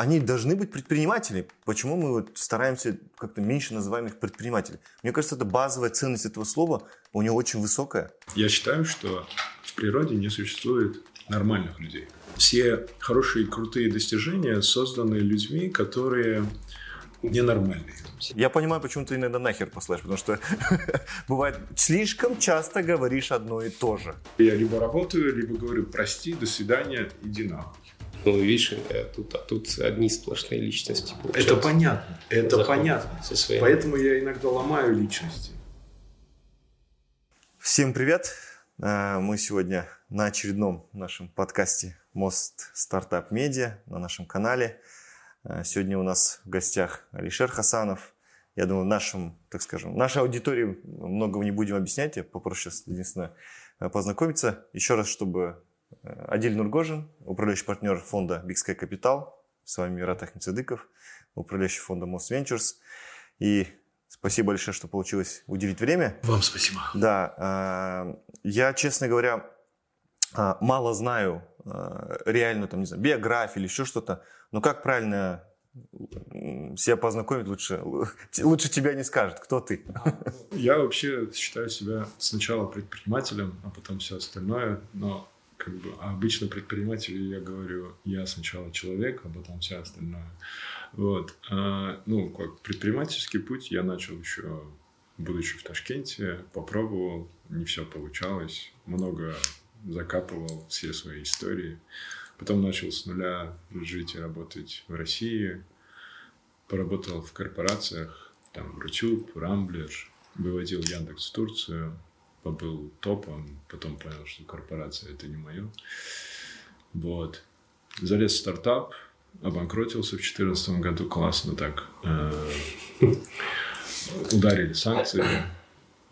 они должны быть предприниматели. Почему мы вот стараемся как-то меньше называем их предприниматели? Мне кажется, это базовая ценность этого слова у него очень высокая. Я считаю, что в природе не существует нормальных людей. Все хорошие и крутые достижения созданы людьми, которые ненормальные. Я понимаю, почему ты иногда нахер послаешь, потому что бывает, слишком часто говоришь одно и то же. Я либо работаю, либо говорю, прости, до свидания, иди нахуй. Ну, видишь, э, тут, а тут одни сплошные личности. Это понятно, это Заход понятно. Со своим. Поэтому я иногда ломаю личности. Всем привет! Э, мы сегодня на очередном нашем подкасте «Мост Стартап Медиа» на нашем канале. Э, сегодня у нас в гостях Алишер Хасанов. Я думаю, нашим, так скажем, нашей аудитории многого не будем объяснять. Я попрошу сейчас единственное познакомиться. Еще раз, чтобы Адиль Нургожин, управляющий партнер фонда Big Sky Capital. С вами Мират Ахмедсадыков, управляющий фондом Moss Ventures. И спасибо большое, что получилось уделить время. Вам спасибо. Да, а, я, честно говоря, а, мало знаю реально, там, не знаю, биографию или еще что-то. Но как правильно себя познакомить лучше, лучше тебя не скажет. Кто ты? Я вообще считаю себя сначала предпринимателем, а потом все остальное. Но как бы, а обычно предприниматели, я говорю, я сначала человек, а потом все остальное. Вот. А, ну, как предпринимательский путь я начал еще, будучи в Ташкенте, попробовал, не все получалось, много закапывал все свои истории. Потом начал с нуля жить и работать в России. Поработал в корпорациях, там, Рутюб, Рамблер, выводил Яндекс в Турцию, побыл топом, потом понял, что корпорация это не мое. Вот. Залез в стартап, обанкротился в 2014 году, классно так. Э, ударили санкции,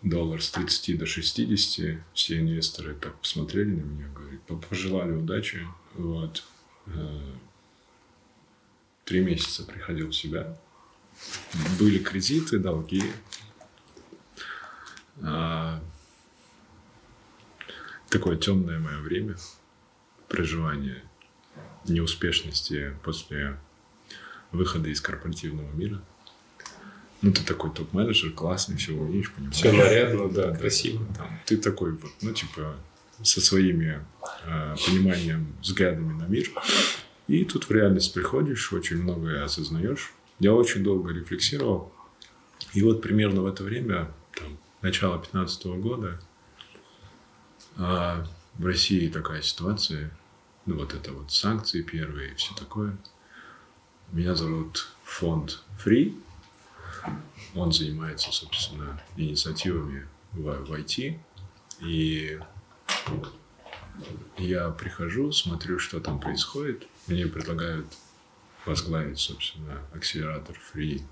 доллар с 30 до 60, все инвесторы так посмотрели на меня, говорят, пожелали удачи. Вот. Э, три месяца приходил в себя. Были кредиты, долги. Такое темное мое время проживания неуспешности после выхода из корпоративного мира. Ну, ты такой топ-менеджер, классный, все умеешь, понимаешь. Все нарядно, да, красиво. Там, ты такой вот, ну, типа, со своими э, пониманием, взглядами на мир. И тут в реальность приходишь, очень многое осознаешь. Я очень долго рефлексировал. И вот примерно в это время, там, начало 15 года, а в России такая ситуация, ну вот это вот санкции первые и все такое. Меня зовут фонд Free. Он занимается, собственно, инициативами в, в IT. И я прихожу, смотрю, что там происходит. Мне предлагают возглавить, собственно, акселератор Free,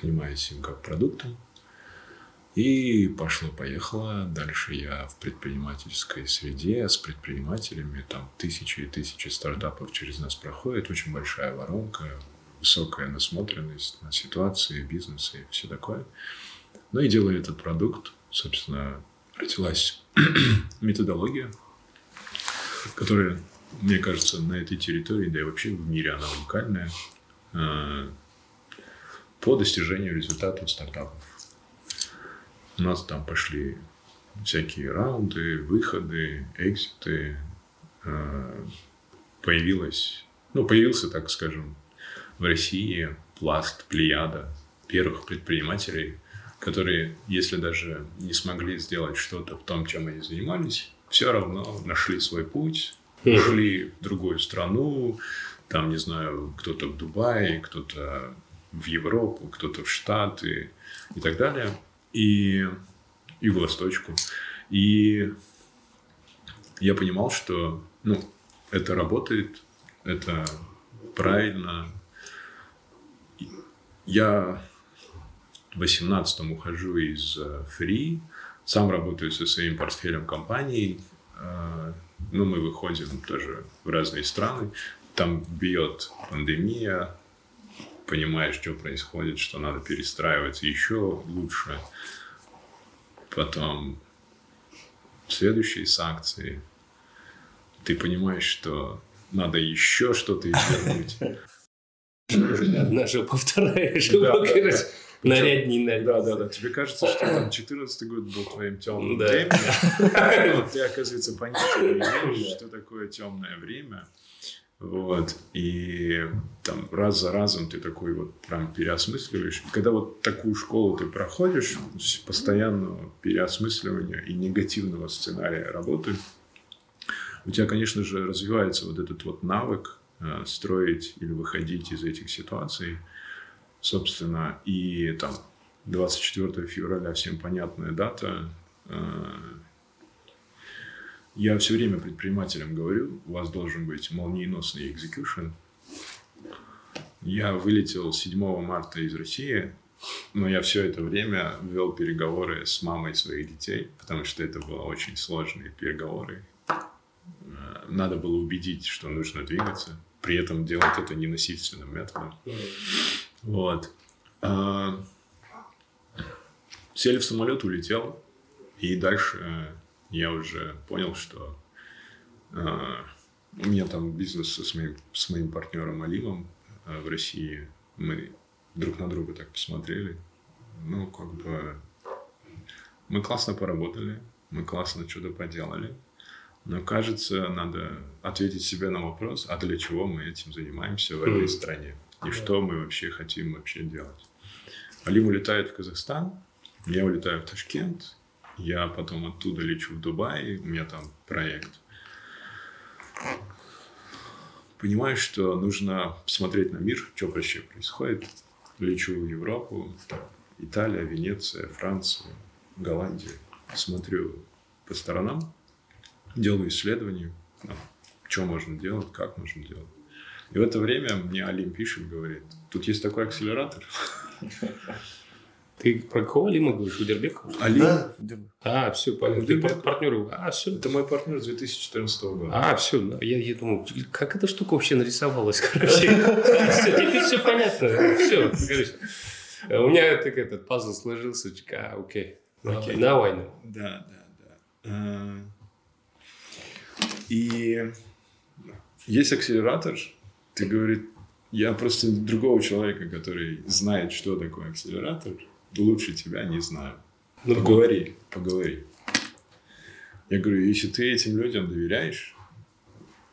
занимаясь им как продуктом. И пошло-поехало. Дальше я в предпринимательской среде с предпринимателями. Там тысячи и тысячи стартапов через нас проходит. Очень большая воронка, высокая насмотренность на ситуации, бизнесы и все такое. Ну и делая этот продукт, собственно, родилась методология, которая, мне кажется, на этой территории, да и вообще в мире она уникальная, э, по достижению результатов стартапов. У нас там пошли всякие раунды, выходы, экзиты. А, появилась, ну, появился, так скажем, в России пласт, плеяда первых предпринимателей, которые, если даже не смогли сделать что-то в том, чем они занимались, все равно нашли свой путь, ушли в другую страну, там, не знаю, кто-то в Дубае, кто-то в Европу, кто-то в Штаты и так далее – и, и в Восточку. И я понимал, что ну, это работает, это правильно. Я в 18-м ухожу из Free, сам работаю со своим портфелем компаний. А, ну, мы выходим тоже в разные страны. Там бьет пандемия, понимаешь, что происходит, что надо перестраиваться еще лучше. Потом следующие санкции. Ты понимаешь, что надо еще что-то извернуть. Одна жопа, вторая жопа, короче. Нарядней наряд. Да, да, да. Тебе кажется, что там 14 год был твоим темным временем. Ты, оказывается, понятия не имеешь, что такое темное время. Вот. И там раз за разом ты такой вот прям переосмысливаешь. Когда вот такую школу ты проходишь, постоянного переосмысливания и негативного сценария работы, у тебя, конечно же, развивается вот этот вот навык э, строить или выходить из этих ситуаций. Собственно, и там 24 февраля всем понятная дата. Э, Я все время предпринимателям говорю, у вас должен быть молниеносный экзекьюшн. Я вылетел 7 марта из России, но я все это время вел переговоры с мамой своих детей, потому что это были очень сложные переговоры. Э, Надо было убедить, что нужно двигаться, при этом делать это ненасильственным методом. Вот. А, Сели в самолет, улетел. И дальше э, я уже понял, что э, у меня там бизнес с моим, с моим партнером Алимом э, в России. Мы друг на друга так посмотрели. Ну, как бы... Мы классно поработали, мы классно что-то поделали. Но, кажется, надо ответить себе на вопрос, а для чего мы этим занимаемся в этой стране? И что мы вообще хотим вообще делать? Алим улетает в Казахстан, я улетаю в Ташкент, я потом оттуда лечу в Дубай, у меня там проект. Понимаю, что нужно посмотреть на мир, что вообще происходит. Лечу в Европу, Италия, Венеция, Франция, Голландия. Смотрю по сторонам, делаю исследования, там, что можно делать, как можно делать. И в это время мне Алим пишет, говорит, тут есть такой акселератор. Ты про кого Алима говоришь? Удербекова? Алим, Да. А, все, понятно. Ты пар- партнер. А, все. это мой партнер с 2014 года. А, все, я, я думал, как эта штука вообще нарисовалась, короче. Все, теперь все понятно. Все, короче. У меня так этот пазл сложился. А, окей. Окей. Now I know. Да, да, да. А, И есть акселератор, ты говорит, я просто другого человека, который знает, что такое акселератор, лучше тебя не знаю. Ну, Поговори, поговори. Я говорю, если ты этим людям доверяешь,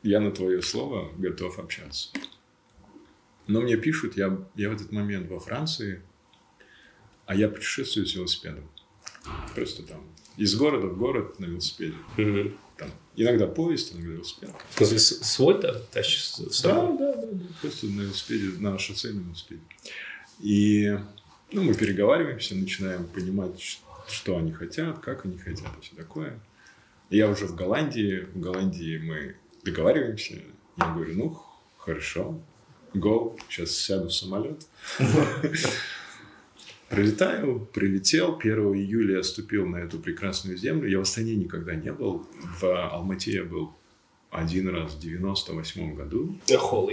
я на твое слово готов общаться. Но мне пишут, я, я в этот момент во Франции, а я путешествую с велосипедом. Просто там из города в город на велосипеде. Мгм. Там, иногда поезд, иногда велосипед. Ты свой-то тащишь Да, да, да, да. Просто на велосипеде, на шоссейном велосипеде. И ну, мы переговариваемся, начинаем понимать, что они хотят, как они хотят и все такое. Я уже в Голландии. В Голландии мы договариваемся. Я говорю, ну, хорошо, go, сейчас сяду в самолет. Прилетаю, прилетел. 1 июля я ступил на эту прекрасную землю. Я в Астане никогда не был. В Алмате я был один раз в 98 году. Cow.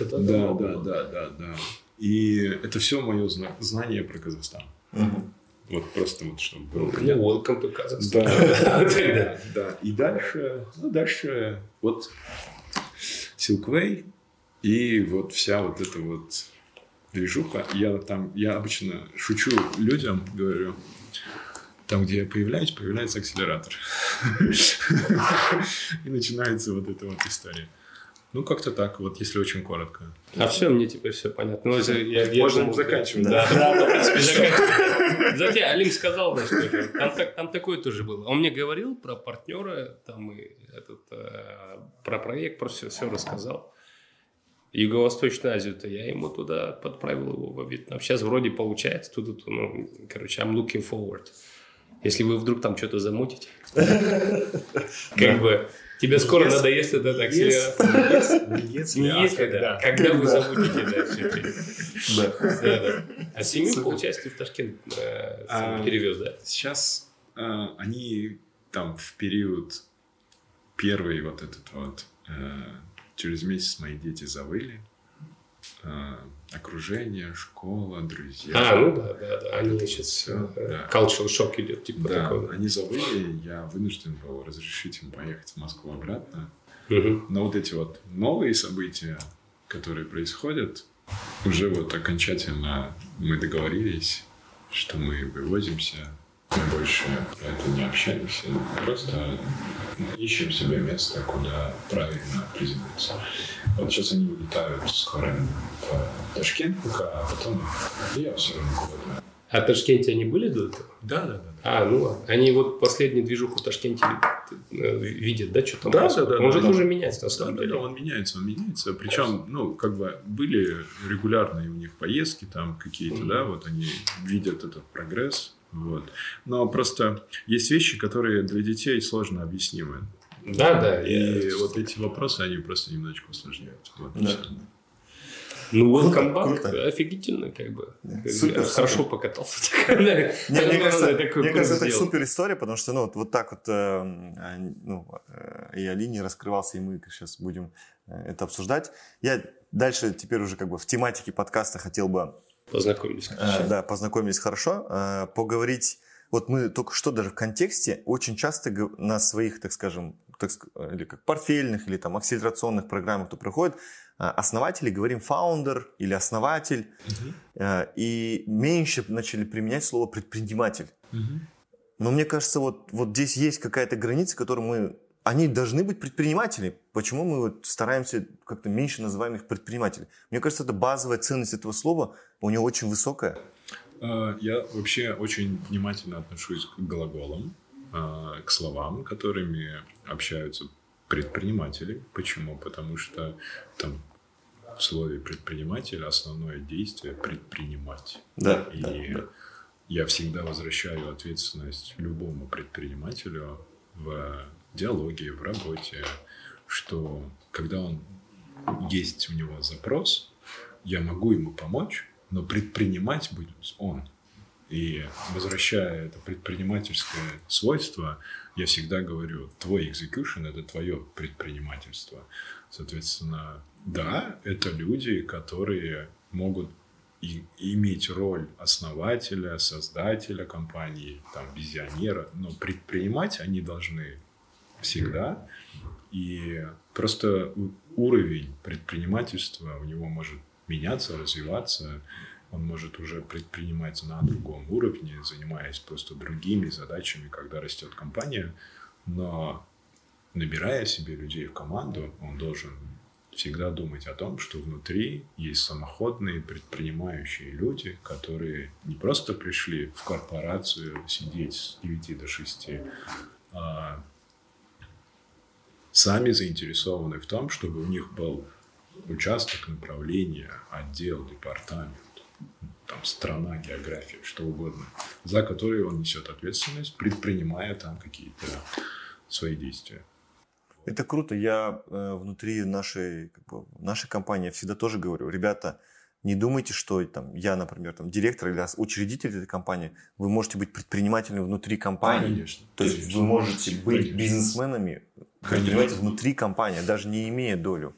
Это Да, да, да, да, да. И это все мое зна- знание про Казахстан. Мгм. Вот просто вот чтобы было Ну, понятно. welcome to Kazakhstan. Да, да, да. И дальше, ну, дальше вот Silkway и вот вся вот эта вот движуха. Я там, я обычно шучу людям, говорю, там, где я появляюсь, появляется акселератор. И начинается вот эта вот история. Ну, как-то так, вот если очень коротко. А все, мне теперь все понятно. Ну, я, я Можно думал, заканчивать. Да, да, да, в принципе, заканчивать. Затем Алим сказал, да, что там, так- там такое тоже было. Он мне говорил про партнера, там и этот, э, про проект, про все, все рассказал. Юго-Восточную Азию-то я ему туда подправил его во Вьетнам. Сейчас вроде получается. Тут, ну, короче, I'm looking forward. Если вы вдруг там что-то замутите, как бы тебе скоро Если- надоест этот акселератор. Не если, Не а если, да. Когда вы замутите, да, все это. А семью, получается, ты в Ташкент э, А, перевез, да? Сейчас э, они там в период первый вот этот вот э, через месяц мои дети завыли. Э, окружение, школа, друзья. А, ну да, да, да. Они сейчас всё, да. cultural shock идет, типа Да, такого. они завыли, я вынужден был разрешить им поехать в Москву обратно. Но вот эти вот новые события, которые происходят, уже вот окончательно мы договорились, что мы вывозимся, мы больше это не общаемся, просто ищем себе место, куда правильно приземлиться. Вот сейчас они улетают скоро в Ташкент пока, а потом я все равно куда-то. А в Ташкенте они были до этого? Да, да, да. А, ну ладно. Они вот последнюю движуху в Ташкенте э, видят, да, что там Да, происходит? да, да, Он же да. тоже меняется, на Да, самом да, деле. да, он меняется, он меняется. Причем, ну, как бы были регулярные у них поездки там какие-то, Мгм. да, вот они видят этот прогресс. Вот. Но просто есть вещи, которые для детей сложно объяснимы. Да, да. И я- вот эти вопросы, они просто немножечко усложняют. Вот, и Да. Ну, welcome back, круто. офигительно, как бы. Да, Я супер, Хорошо супер. покатался. Не, мне Наверное, кажется, мне кажется, это супер история, потому что, ну, вот, вот так вот, э, а, ну, э, и Али не раскрывался, и мы сейчас будем э, это обсуждать. Я дальше теперь уже как бы в тематике подкаста хотел бы Познакомились. Э, Да, познакомились хорошо. Э, Поговорить. Вот мы только что даже в контексте очень часто на своих, так скажем, так, или как портфельных, или там акселерационных программах, кто проходит, э, основатели говорим founder или основатель, э, и меньше начали применять слово предприниматель. Мгм. Но мне кажется, вот, вот здесь есть какая-то граница, которую мы... Они должны быть предприниматели. Почему мы вот стараемся как-то меньше называем их предприниматели? Мне кажется, это базовая ценность этого слова у него очень высокая. А, Я вообще очень внимательно отношусь к глаголам, а, к словам, которыми общаются предприниматели. Почему? Потому что там в слове предприниматель основное действие предпринимать. Да, И да, да. я всегда возвращаю ответственность любому предпринимателю в диалоге, в работе, что когда он есть у него запрос, я могу ему помочь, но предпринимать будет он. И возвращая это предпринимательское свойство, я всегда говорю, твой execution – это твое предпринимательство. Соответственно, да, это люди, которые могут и- иметь роль основателя, создателя компании, там, визионера, но предпринимать они должны всегда. И просто уровень предпринимательства у него может меняться, развиваться. Он может уже предпринимать на другом уровне, занимаясь просто другими задачами, когда растет компания. Но набирая себе людей в команду, он должен всегда думать о том, что внутри есть самоходные предпринимающие люди, которые не просто пришли в корпорацию сидеть с 9 до 6, а сами заинтересованы в том, чтобы у них был участок, направление, отдел, департамент, там, страна, география, что угодно, за которые он несет ответственность, предпринимая там какие-то свои действия. Это круто. Я э, внутри нашей, как бы, нашей компании всегда тоже говорю, ребята, не думайте, что там, я, например, там, директор или учредитель этой компании, вы можете быть предпринимателем внутри компании. Конечно. То есть Конечно. вы можете быть Конечно. бизнесменами, предпринимателями внутри компании, даже не имея долю.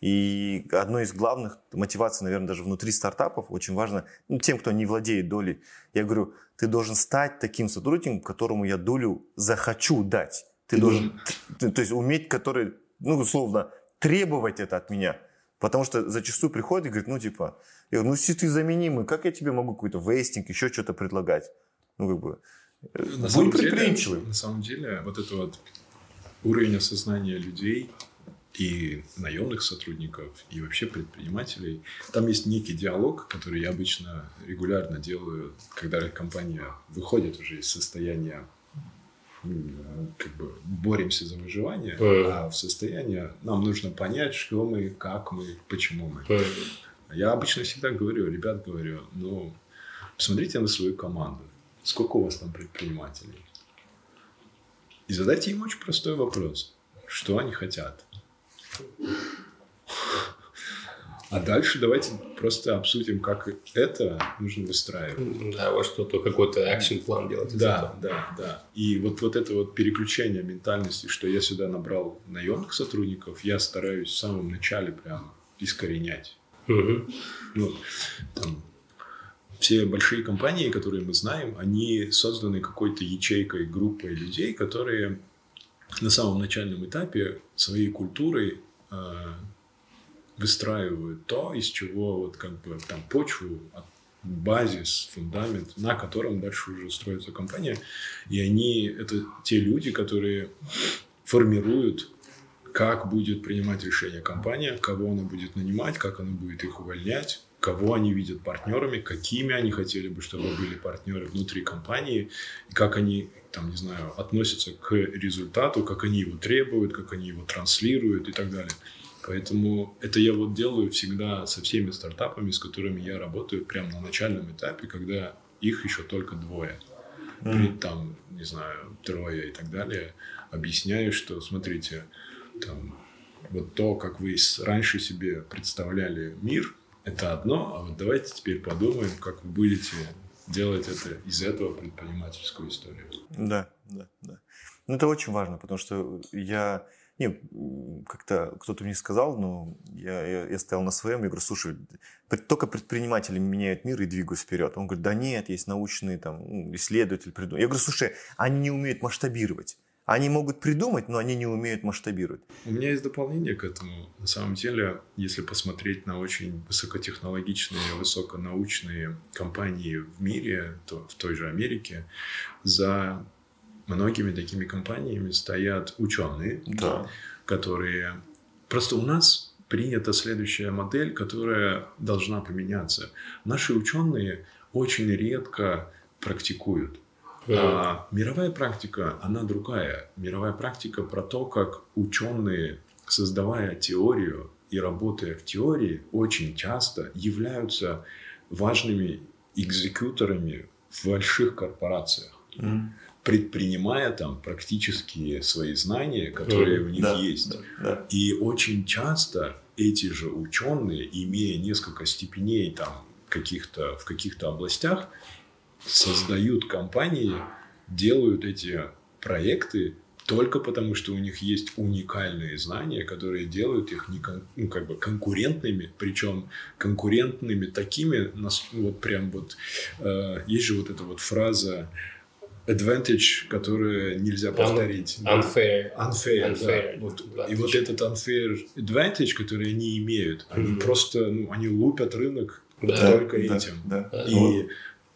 И одной из главных мотиваций, наверное, даже внутри стартапов, очень важно, ну, тем, кто не владеет долей, я говорю, ты должен стать таким сотрудником, которому я долю захочу дать. Ты, Ты должен, т- то есть уметь, который, ну, условно, требовать это от меня. Потому что зачастую приходит и говорит, ну, типа, я говорю, ну, если ты заменимый, как я тебе могу какой-то вейстинг, еще что-то предлагать? Ну, как бы, э, На будь деле, предприимчивым. на самом деле, вот это вот уровень осознания людей и наемных сотрудников, и вообще предпринимателей, там есть некий диалог, который я обычно регулярно делаю, когда компания выходит уже из состояния как бы боремся за выживание, Мгм. а в состоянии нам нужно понять, что мы, как мы, почему мы. Э, Я обычно всегда говорю, ребят, говорю, ну, посмотрите на свою команду. Сколько у вас там предпринимателей? И задайте им очень простой вопрос. Что они хотят? А дальше давайте просто обсудим, как это нужно выстраивать. Да, во что-то, какой-то action план делать. Да, да, да. И вот, вот это вот переключение ментальности, что я сюда набрал наемных сотрудников, я стараюсь в самом начале прям искоренять. Мгм. Ну, там, все большие компании, которые мы знаем, они созданы какой-то ячейкой, группой людей, которые на самом начальном этапе своей культурой э, выстраивают то, из чего вот как бы там почву, базис, фундамент, на котором дальше уже строится компания. И они, это те люди, которые формируют, как будет принимать решение компания, кого она будет нанимать, как она будет их увольнять, кого они видят партнерами, какими они хотели бы, чтобы были партнеры внутри компании, как они, там, не знаю, относятся к результату, как они его требуют, как они его транслируют и так далее. Поэтому это я вот делаю всегда со всеми стартапами, с которыми я работаю, прямо на начальном этапе, когда их еще только двое. Mm. Там, не знаю, трое и так далее. Объясняю, что, смотрите, там, вот то, как вы раньше себе представляли мир, это одно, а вот давайте теперь подумаем, как вы будете делать это из этого предпринимательскую историю. Да, да, да. Ну, это очень важно, потому что я не, как-то кто-то мне сказал, но я, я, я стоял на своем, я говорю, слушай, только предприниматели меняют мир и двигаются вперед. Он говорит, да нет, есть научные там, ну, исследователи. Придум... Я говорю, слушай, они не умеют масштабировать. Они могут придумать, но они не умеют масштабировать. У меня есть дополнение к этому. На самом деле, если посмотреть на очень высокотехнологичные, высоконаучные компании в мире, то в той же Америке, за многими такими компаниями стоят ученые, да. которые... Просто у нас принята следующая модель, которая должна поменяться. Наши ученые очень редко практикуют. А мировая практика, она другая. Мировая практика про то, как ученые, создавая теорию и работая в теории, очень часто являются важными экзекуторами в больших корпорациях. Mm предпринимая там практические свои знания, которые mm, у них да, есть. Да, да. И очень часто эти же ученые, имея несколько степеней там каких-то в каких-то областях, создают компании, делают эти проекты только потому, что у них есть уникальные знания, которые делают их не кон, ну, как бы конкурентными, причем конкурентными такими, вот прям вот э, есть же вот эта вот фраза advantage, которую нельзя повторить. Unfair. Unfair, unfair да. Вот, и вот этот unfair advantage, который они имеют, mm-hmm. они просто, ну, они лупят рынок да, только да, этим. Да, да. И вот.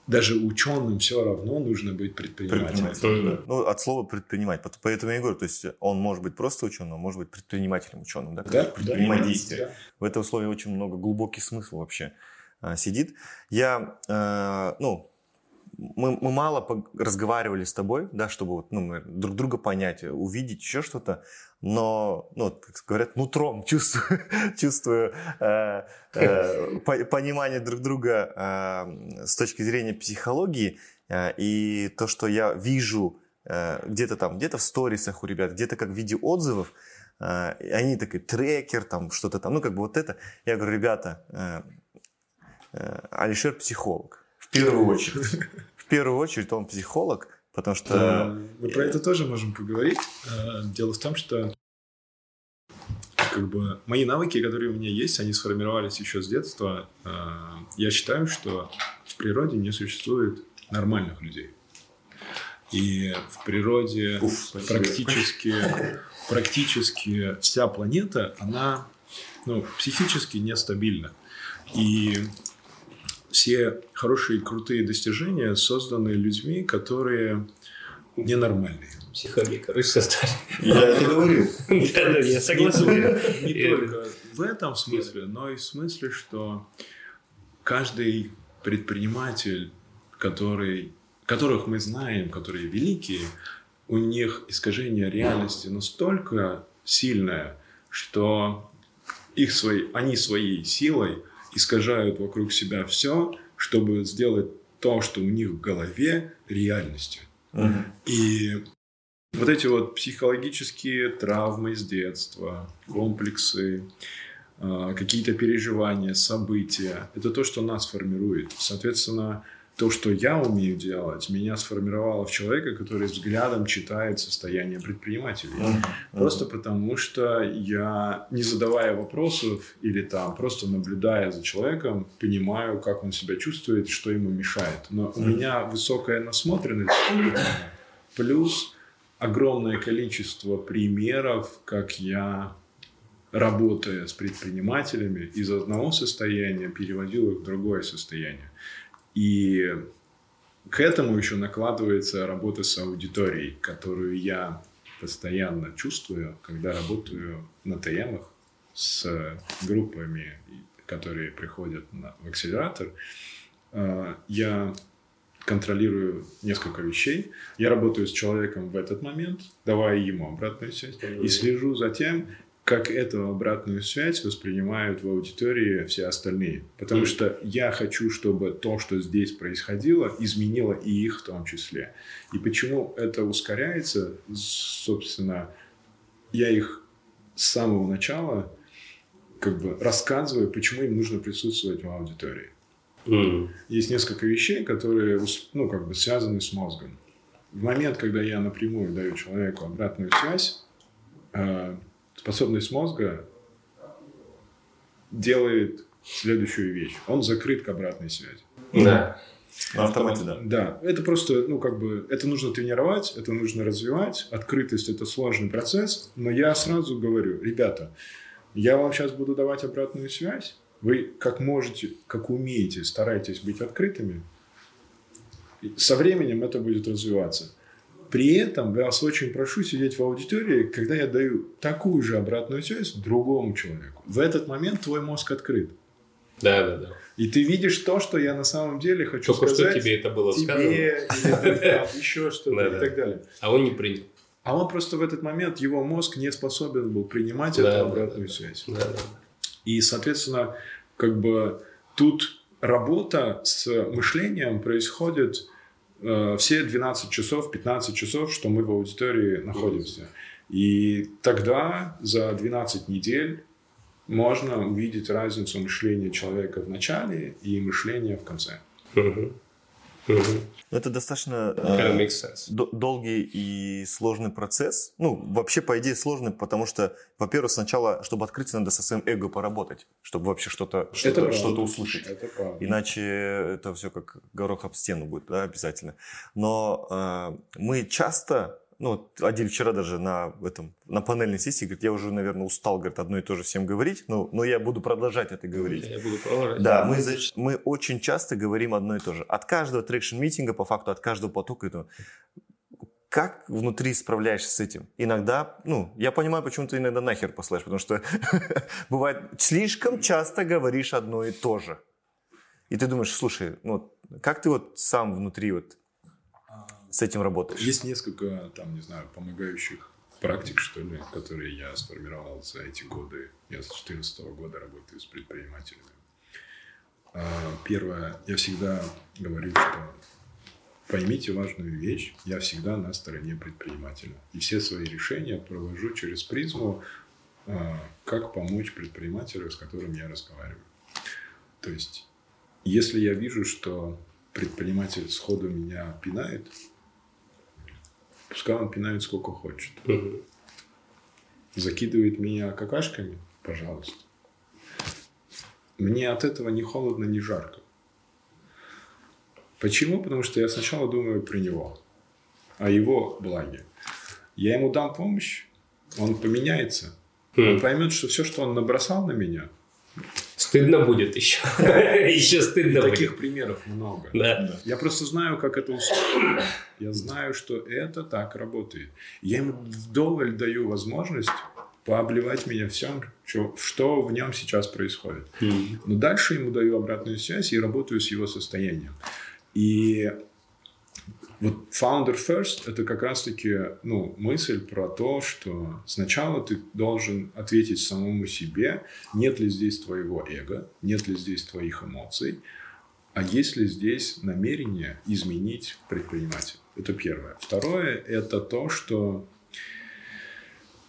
даже ученым все равно нужно быть предпринимателем. предпринимателем да. Ну, от слова предпринимать. Поэтому я говорю, то есть он может быть просто ученым, а может быть предпринимателем ученым, да? Да, предпринимательстве. Да. В этом слове очень много глубокий смысл вообще а, сидит. Я, э, ну, мы, мы мало разговаривали с тобой, да, чтобы вот, ну, друг друга понять, увидеть еще что-то, но, ну, как говорят, нутром чувствую, чувствую э, э, понимание друг друга э, с точки зрения психологии, э, и то, что я вижу э, где-то там, где-то в сторисах у ребят, где-то как в виде отзывов, э, они такой трекер, там что-то там, ну, как бы вот это. Я говорю, ребята, э, э, Алишер психолог в первую очередь. В первую очередь он психолог, потому что... Мы про это тоже можем поговорить. Э, дело в том, что как бы мои навыки, которые у меня есть, они сформировались еще с детства. Э, я считаю, что в природе не существует нормальных людей. И в природе Уф, практически, практически вся планета, она ну, психически нестабильна. И все хорошие, крутые достижения созданы людьми, которые ненормальные. Психологи, короче, создали. Я это говорю. Да, я согласен. Не только в этом смысле, но и в смысле, что каждый предприниматель, который, которых мы знаем, которые великие, у них искажение реальности настолько сильное, что их свои, они своей силой искажают вокруг себя все, чтобы сделать то, что у них в голове, реальностью. Угу. И вот эти вот психологические травмы с детства, комплексы, а, какие-то переживания, события, это то, что нас формирует. Соответственно, то, что я умею делать, меня сформировало в человека, который взглядом читает состояние предпринимателей. Mm-hmm. Просто потому, что я, не задавая вопросов или там просто наблюдая за человеком, понимаю, как он себя чувствует, что ему мешает. Но mm-hmm. у меня высокая насмотренность, плюс огромное количество примеров, как я, работая с предпринимателями, из одного состояния переводил их в другое состояние. И к этому еще накладывается работа с аудиторией, которую я постоянно чувствую, когда работаю на ТМах с группами, которые приходят на, в акселератор. А, я контролирую несколько вещей. Я работаю с человеком в этот момент, давая ему обратную связь, и слежу за тем, как эту обратную связь воспринимают в аудитории все остальные. Потому mm. что я хочу, чтобы то, что здесь происходило, изменило и их в том числе. И почему это ускоряется, собственно, я их с самого начала как бы рассказываю, почему им нужно присутствовать в аудитории. Mm. Есть несколько вещей, которые ну, как бы связаны с мозгом. В момент, когда я напрямую даю человеку обратную связь, э, способность мозга делает следующую вещь. Он закрыт к обратной связи. Да. На автомате, да. Да. Это просто, ну, как бы, это нужно тренировать, это нужно развивать. Открытость – это сложный процесс. Но я сразу говорю, ребята, я вам сейчас буду давать обратную связь. Вы как можете, как умеете, старайтесь быть открытыми. Со временем это будет развиваться. При этом я вас очень прошу сидеть в аудитории, когда я даю такую же обратную связь другому человеку. В этот момент твой мозг открыт. Да, да, да. И ты видишь то, что я на самом деле хочу Только сказать. что тебе это было тебе, сказано. Или еще что-то и так далее. А он не принял. А он просто в этот момент, его мозг не способен был принимать эту обратную связь. Да, да. И, соответственно, как бы тут работа с мышлением происходит все 12 часов, 15 часов, что мы в аудитории находимся. И тогда за 12 недель можно увидеть разницу мышления человека в начале и мышления в конце. Угу. Ну, это достаточно э, долгий и сложный процесс. Ну, вообще, по идее, сложный, потому что, во-первых, сначала, чтобы открыться, надо со своим эго поработать, чтобы вообще что-то что что услышать. Это правда. Иначе это все как горох об стену будет, да, обязательно. Но э, мы часто ну, Адиль вчера даже на, этом, на панельной сессии говорит, я уже, наверное, устал, говорит, одно и то же всем говорить, но, но я буду продолжать это говорить. Я буду продолжать. Да, мы, мы очень часто говорим одно и то же. От каждого traction-митинга, по факту, от каждого потока этого. Как внутри справляешься с этим? Иногда, ну, я понимаю, почему ты иногда нахер послаешь, потому что бывает, слишком часто говоришь одно и то же. И ты думаешь, слушай, ну, как ты вот сам внутри вот с этим работаешь? Есть несколько, там, не знаю, помогающих практик, что ли, которые я сформировал за эти годы. Я с 2014 года работаю с предпринимателями. А, первое, я всегда говорю, что поймите важную вещь, я всегда на стороне предпринимателя. И все свои решения провожу через призму, а, как помочь предпринимателю, с которым я разговариваю. То есть, если я вижу, что предприниматель сходу меня пинает, Пускай он пинает сколько хочет. Угу. Закидывает меня какашками, пожалуйста. Мне от этого ни холодно, ни жарко. Почему? Потому что я сначала думаю про него, о его благе. Я ему дам помощь, он поменяется, он поймет, что все, что он набросал на меня, Стыдно будет еще. еще стыдно будет. Таких примеров много. Да. Я просто знаю, как это устроено. Я знаю, что это так работает. Я ему вдоволь даю возможность пообливать меня всем, что, что в нем сейчас происходит. Но дальше ему даю обратную связь и работаю с его состоянием. И вот founder first – это как раз-таки ну, мысль про то, что сначала ты должен ответить самому себе, нет ли здесь твоего эго, нет ли здесь твоих эмоций, а есть ли здесь намерение изменить предпринимателя. Это первое. Второе – это то, что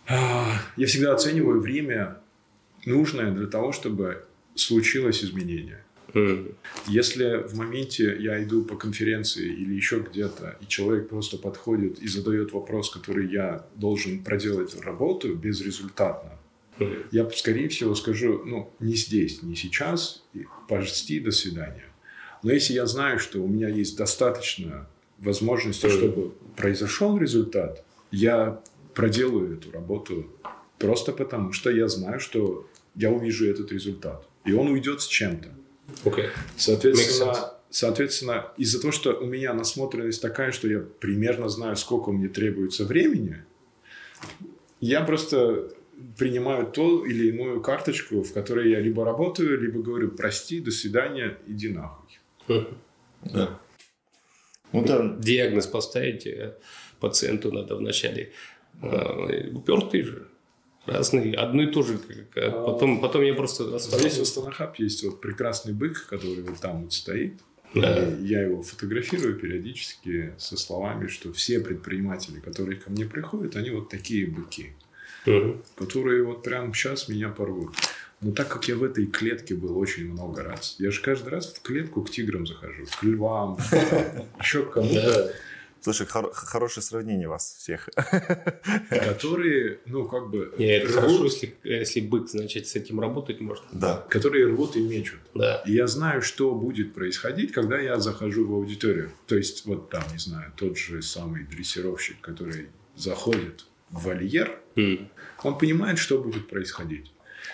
э, я всегда оцениваю время нужное для того, чтобы случилось изменение. Если в моменте я иду по конференции или еще где-то, и человек просто подходит и задает вопрос, который я должен проделать работу безрезультатно, я, скорее всего, скажу, ну, не здесь, не сейчас, почти до свидания. Но если я знаю, что у меня есть достаточно возможностей, чтобы произошел результат, я проделаю эту работу просто потому, что я знаю, что я увижу этот результат. И он уйдет с чем-то. Okay. Соответственно, соответственно из-за того, что у меня насмотренность такая, что я примерно знаю, сколько мне требуется времени, я просто принимаю ту или иную карточку, в которой я либо работаю, либо говорю «прости, до свидания, иди нахуй». Да. Ну, там... Диагноз поставить э, пациенту надо вначале. Э, упертый же. Разные, одно и то же. А потом, потом я просто... Здесь в Станахаб есть вот прекрасный бык, который вот там вот стоит. Да. Я его фотографирую периодически со словами, что все предприниматели, которые ко мне приходят, они вот такие быки угу. которые вот прямо сейчас меня порвут. Но так как я в этой клетке был очень много раз, я же каждый раз в клетку к тиграм захожу, к львам, еще к кому-то. Слушай, хор- хорошее сравнение вас всех. Которые, ну, как бы... Нет, это хорошо, если, если бык, значит, с этим работать можно. Да. Которые рвут и мечут. Да. И я знаю, что будет происходить, когда я захожу в аудиторию. То есть, вот там, не знаю, тот же самый дрессировщик, который заходит вольер, mm. он понимает, что будет происходить.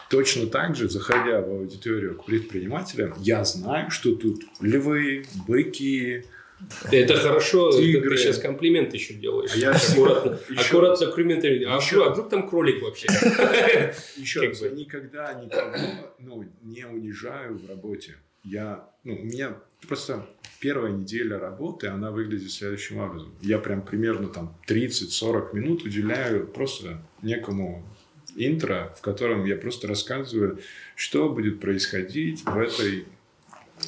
Точно так же, заходя в аудиторию к предпринимателям, я знаю, что тут львы, быки, это хорошо, Тигры. ты сейчас комплимент еще делаешь. А я аккуратно, еще... аккуратно комплимент. А, еще... а вдруг там кролик вообще? Еще раз, я никогда никого ну, не унижаю в работе. Я, ну, у меня просто первая неделя работы, она выглядит следующим образом. Я прям примерно там 30-40 минут уделяю просто некому интро, в котором я просто рассказываю, что будет происходить в этой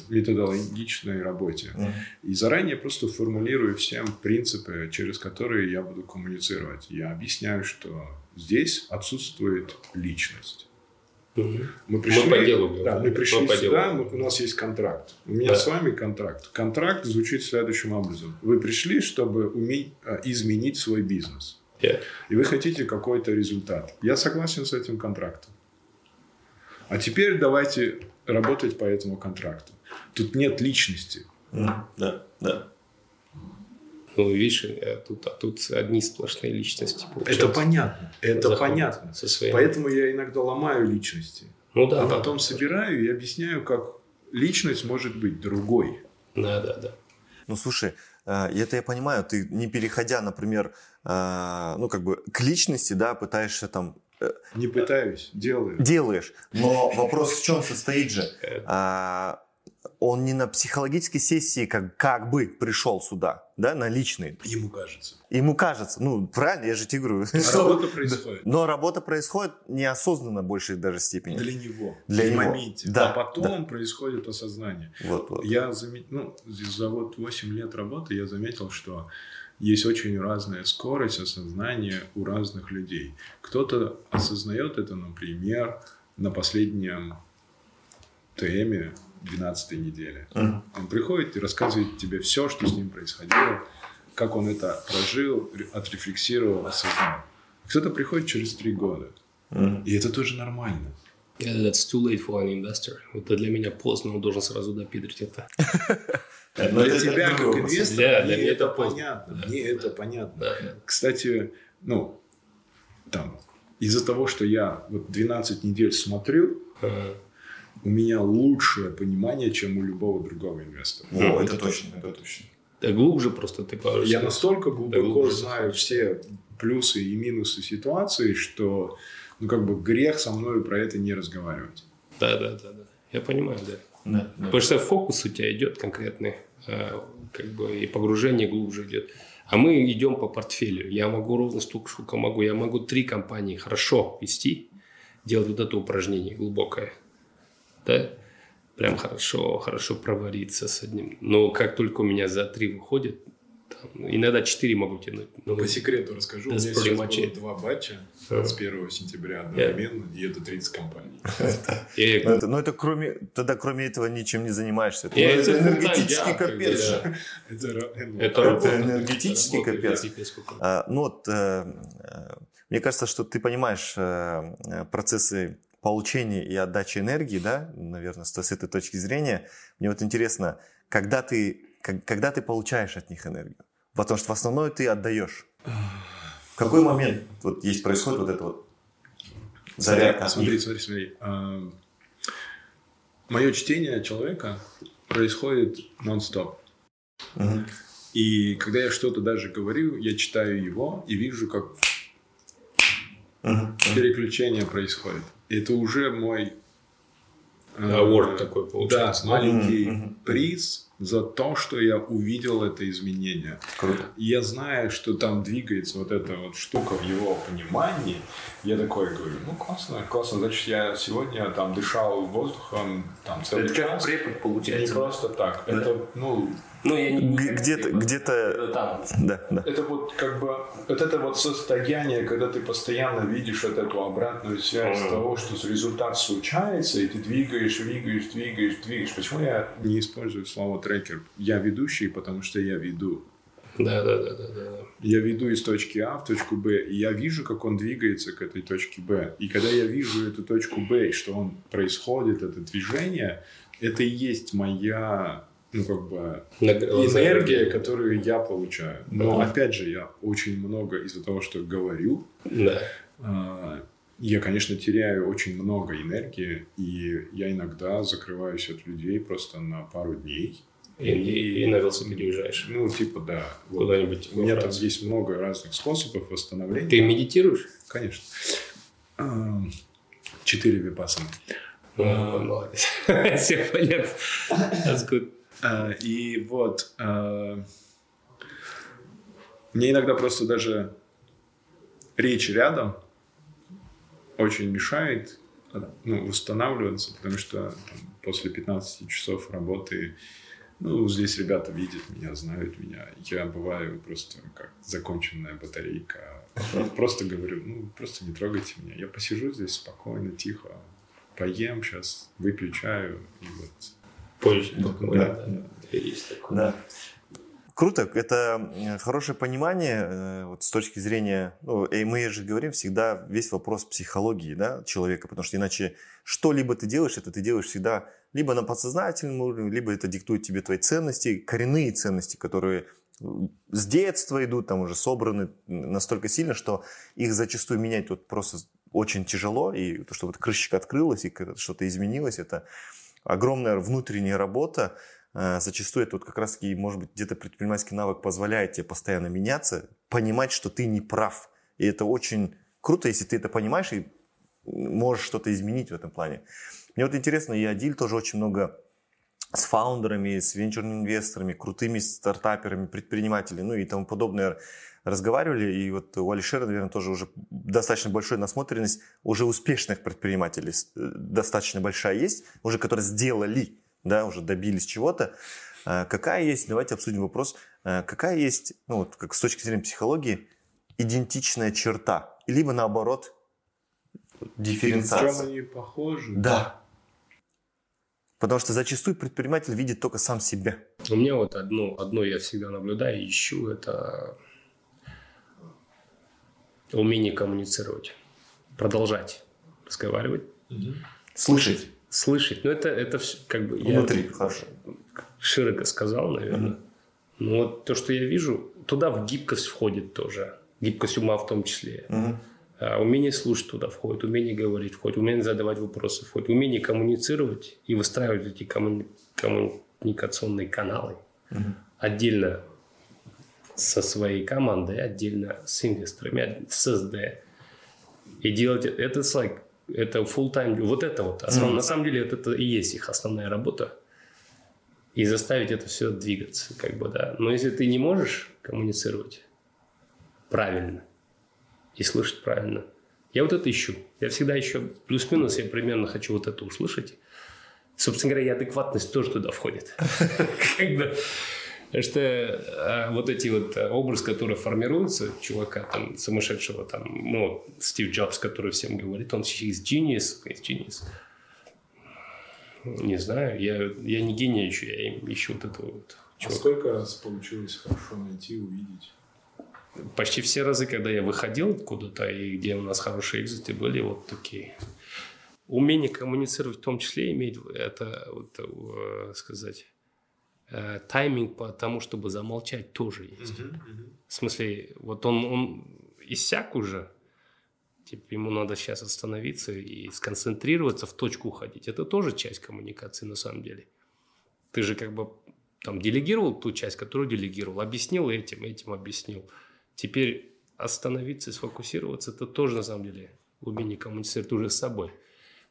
методологичной работе. Mm-hmm. И заранее просто формулирую всем принципы, через которые я буду коммуницировать. Я объясняю, что здесь отсутствует личность. Мы пришли, мы по делу да, мы пришли мы сюда, мы, у нас есть контракт. У меня да. с вами контракт. Контракт звучит следующим образом. Вы пришли, чтобы уметь а, изменить свой бизнес. Yeah. И вы хотите какой-то результат. Я согласен с этим контрактом. А теперь давайте работать по этому контракту. Тут нет личности. Да, да. Ну, видишь, э, тут, а тут одни сплошные личности получаются. Это понятно. Это понятно. Со своими... Поэтому я иногда ломаю личности. Ну да. А да, потом да, собираю и объясняю, как личность может быть другой. Да, да, да. Ну, слушай, э, это я понимаю, ты не переходя, например, э, ну, как бы к личности, да, пытаешься там не пытаюсь, делаю. Делаешь. Но вопрос в чем состоит же? А, он не на психологической сессии как, как бы пришел сюда, да, на личный. Ему кажется. Ему кажется. Ну, правильно, я же тебе говорю. А работа происходит. Но работа происходит неосознанно в большей даже степени. Для него. Для в него. моменте. Да, а потом да. происходит осознание. Вот, вот. Я заметил, ну, за вот 8 лет работы я заметил, что есть очень разная скорость осознания у разных людей. Кто-то осознает это, например, на последнем ТМе 12 недели. Mm-hmm. Он приходит и рассказывает тебе все, что с ним происходило, как он это прожил, отрефлексировал, осознал. Кто-то приходит через три года. Mm-hmm. И это тоже нормально. Yeah, that's too late for an investor. Это для меня поздно, он должен сразу допидрить это. Но для тебя, как инвестора, мне это понятно. Мне это понятно. Кстати, ну, там, из-за того, что я вот 12 недель смотрю, у меня лучшее понимание, чем у любого другого инвестора. О, это, это точно, это точно. Да глубже просто ты кажешь. Я настолько глубоко знаю все плюсы и минусы ситуации, что ну как бы грех со мной про это не разговаривать. Да, да, да, да. Я понимаю, да. да, да. Потому что фокус у тебя идет конкретный, э, как бы и погружение глубже идет. А мы идем по портфелю. Я могу ровно столько, сколько могу. Я могу три компании хорошо вести, делать вот это упражнение глубокое да, прям хорошо, хорошо провариться с одним. Но как только у меня за три выходит, там, иногда четыре могу тянуть. Но По секрету расскажу, да, у меня сейчас матчей. было два батча с 1 сентября одновременно, yeah. и это 30 компаний. Но ну, это кроме, тогда кроме этого ничем не занимаешься. Это энергетический капец Это энергетический капец. А, ну вот, э, э, мне кажется, что ты понимаешь э, процессы получения и отдачи энергии, да, наверное, с, этой точки зрения, мне вот интересно, когда ты, как, когда ты получаешь от них энергию? Потому что в основном ты отдаешь. В какой момент вот есть происходит вот это вот зарядка? Смотри, смотри, смотри. Мое чтение человека происходит нон-стоп. Угу. И когда я что-то даже говорю, я читаю его и вижу, как угу. переключение происходит. Это уже мой... Award э, такой получается. Да, маленький угу. приз за то, что я увидел это изменение. Круто. Я знаю, что там двигается вот эта вот штука в его понимании. Я такой говорю, ну классно, классно. Значит, я сегодня там дышал воздухом там целый это час. Это как препод получается. Не просто так. Да. Это, ну, ну, я не где-то, где-то, там. Да, да. Это вот как бы вот это вот состояние, когда ты постоянно видишь вот эту обратную связь mm. того, что результат случается, и ты двигаешь, двигаешь, двигаешь, двигаешь. Почему я не использую слово трекер? Я ведущий, потому что я веду. Да, да, да, да, да. Я веду из точки А в точку Б, и я вижу, как он двигается к этой точке Б. И когда я вижу эту точку Б, и что он происходит, это движение, это и есть моя ну, как бы, энергия, которую я получаю. Но, да. опять же, я очень много из-за того, что говорю, да. э, я, конечно, теряю очень много энергии, и я иногда закрываюсь от людей просто на пару дней. И, и, и на велосипеде уезжаешь? Ну, типа, да. Куда-нибудь У меня там есть много разных способов восстановления. Ты медитируешь? Конечно. Четыре випасана. Молодец. Все понятно. That's good. А, и вот а, мне иногда просто даже речь рядом очень мешает ну, восстанавливаться, потому что там, после 15 часов работы, ну, здесь ребята видят меня, знают меня. Я бываю просто как законченная батарейка. Просто говорю, ну, просто не трогайте меня. Я посижу здесь спокойно, тихо, поем сейчас, выключаю, и вот позже. Да. Есть такое. Да. Круто, это э, хорошее понимание э, вот с точки зрения, ну, и мы же говорим всегда весь вопрос психологии да, человека, потому что иначе что-либо ты делаешь, это ты делаешь всегда либо на подсознательном уровне, либо это диктует тебе твои ценности, коренные ценности, которые с детства идут, там уже собраны настолько сильно, что их зачастую менять вот просто очень тяжело, и то, что вот крышечка открылась, и что-то изменилось, это огромная внутренняя работа, э, зачастую это вот как раз таки, может быть, где-то предпринимательский навык позволяет тебе постоянно меняться, понимать, что ты не прав. И это очень круто, если ты это понимаешь и можешь что-то изменить в этом плане. Мне вот интересно, и Адиль тоже очень много с фаундерами, с венчурными инвесторами, крутыми стартаперами, предпринимателями, ну и тому подобное разговаривали, и вот у Алишера, наверное, тоже уже достаточно большая насмотренность уже успешных предпринимателей э, достаточно большая есть, уже которые сделали, да, уже добились чего-то. А какая есть, давайте обсудим вопрос, а какая есть, ну вот как с точки зрения психологии, идентичная черта, либо наоборот дифференциация. Чем они похожи? Да. Потому что зачастую предприниматель видит только сам себя. У меня вот одно, одно я всегда наблюдаю и ищу, это умение коммуницировать, продолжать разговаривать. Угу. Слышать. Слышать. Ну, это, это все как бы... Внутри, я хорошо. Широко сказал, наверное. Угу. Но вот то, что я вижу, туда в гибкость входит тоже. Гибкость ума в том числе. Угу. А умение слушать туда входит, умение говорить входит, умение задавать вопросы входит, умение коммуницировать и выстраивать эти коммуни... коммуникационные каналы. Угу. Отдельно со своей командой, отдельно с инвесторами, с СД. И делать это, it's like, это full time, вот это вот, основ, mm. на самом деле это, это и есть их основная работа. И заставить это все двигаться, как бы, да. Но если ты не можешь коммуницировать правильно и слышать правильно, я вот это ищу. Я всегда еще плюс-минус, я примерно хочу вот это услышать. Собственно говоря, и адекватность тоже туда входит. что э, вот эти вот э, образ, который формируется, чувака там сумасшедшего, там, ну, Стив Джобс, который всем говорит, он is genius, is genius. Не знаю, я, я не гений еще, я ищу вот этого вот чувака. А сколько раз получилось хорошо найти, увидеть? Почти все разы, когда я выходил куда-то, и где у нас хорошие экзиты были, вот такие. Умение коммуницировать в том числе иметь, это, вот, э, сказать, э, тайминг по тому, чтобы замолчать, тоже есть. Uh-huh, uh-huh. В смысле, вот он, он иссяк уже, типа ему надо сейчас остановиться и сконцентрироваться, в точку уходить. Это тоже часть коммуникации на самом деле. Ты же как бы там делегировал ту часть, которую делегировал, объяснил этим, этим объяснил. Теперь остановиться, сфокусироваться, это тоже на самом деле умение коммуницировать уже с собой.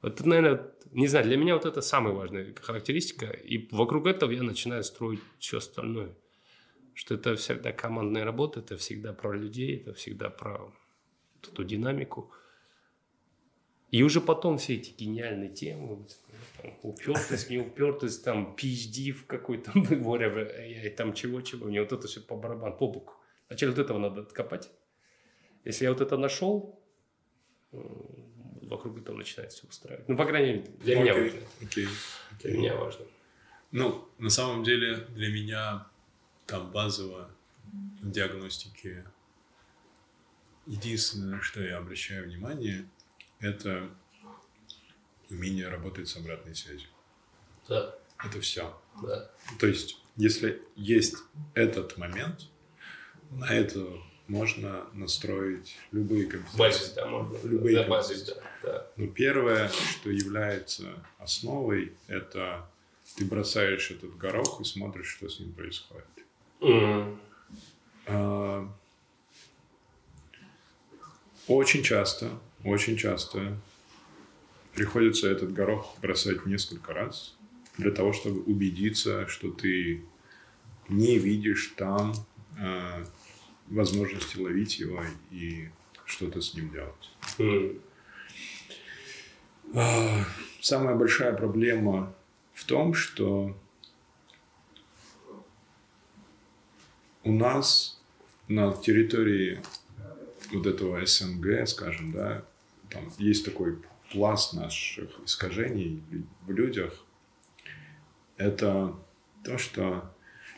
Вот наверное, не знаю, для меня вот это самая важная характеристика. И вокруг этого я начинаю строить все остальное. Что это всегда командная работа, это всегда про людей, это всегда про эту динамику. И уже потом все эти гениальные темы, там, упертость, не упертость, там, PhD в какой-то, whatever, там чего-чего, мне вот это все по барабану, по боку. Вначале вот этого надо откопать. Если я вот это нашел, вокруг этого начинает все устраивать. Ну, по крайней мере, для okay, меня важно. Okay, okay. Для меня важно. Ну, на самом деле, для меня там базово в диагностике единственное, на что я обращаю внимание, это умение работать с обратной связью. Да. Это все. Да. То есть, если есть этот момент, на это можно настроить любые компетенции. Базис, да, можно. Любые да, базис, да, да. Но первое, что является основой, это ты бросаешь этот горох и смотришь, что с ним происходит. Mm. А, очень часто, очень часто приходится этот горох бросать несколько раз для того, чтобы убедиться, что ты не видишь там возможности ловить его и что-то с ним делать. Mm. Самая большая проблема в том, что у нас на территории вот этого СНГ, скажем, да, там есть такой пласт наших искажений в людях. Это то, что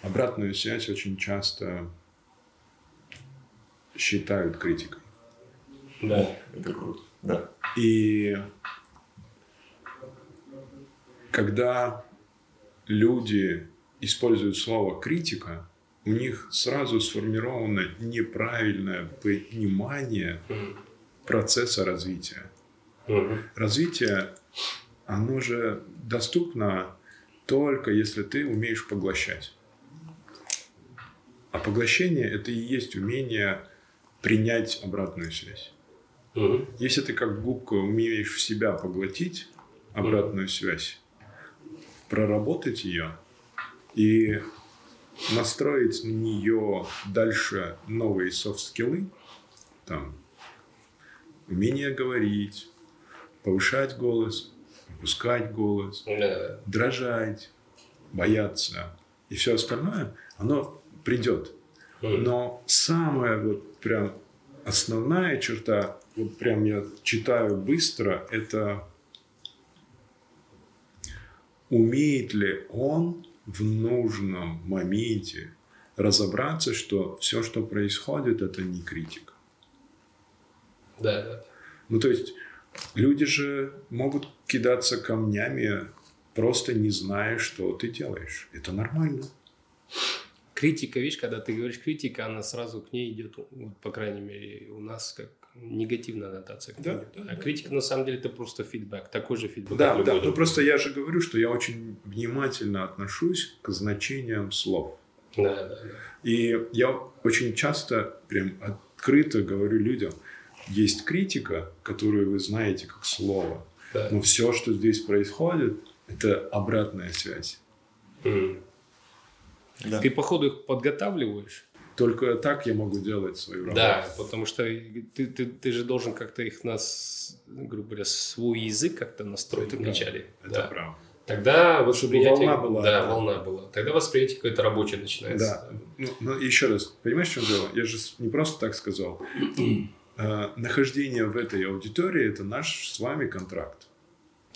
обратную связь очень часто считают критикой. Да. Это круто. Да. И когда люди используют слово критика, у них сразу сформировано неправильное понимание процесса развития. Развитие, оно же доступно только если ты умеешь поглощать. А поглощение – это и есть умение принять обратную связь. Если ты как губка умеешь в себя поглотить обратную связь, проработать ее и настроить на нее дальше новые софт-скиллы, там, умение говорить, повышать голос, опускать голос, Да. дрожать, бояться и все остальное, оно придет. Но самая вот прям основная черта, вот прям я читаю быстро, это умеет ли он в нужном моменте разобраться, что все, что происходит, это не критика. Да, да. Ну, то есть люди же могут кидаться камнями, просто не зная, что ты делаешь. Это нормально. Критика, видишь, когда ты говоришь критика, она сразу к ней идет, вот, по крайней мере, у нас как негативная аннотация. к ней Да, да, а да. критика на самом деле это просто фидбэк, такой же фидбэк. Да, да. любой Ну просто я же говорю, что я очень внимательно отношусь к значениям слов. Да, да, да. И я очень часто прям открыто говорю людям, есть критика, которую вы знаете как слово, Да. но все, что здесь происходит, это обратная связь. М. Да. Ты, походу, их подготавливаешь. Только так я могу делать свою работу. Да, потому что ты, ты, ты же должен как-то их нас, грубо говоря, свой язык как-то настроить Это вначале. Это да. правда. Тогда восприятие... волна была, Да, да. волна была. Тогда восприятие какое-то рабочее начинается. Да. Ну, но еще раз, понимаешь, в чем дело? Я же не просто так сказал. Э, Нахождение в этой аудитории – это наш с вами контракт.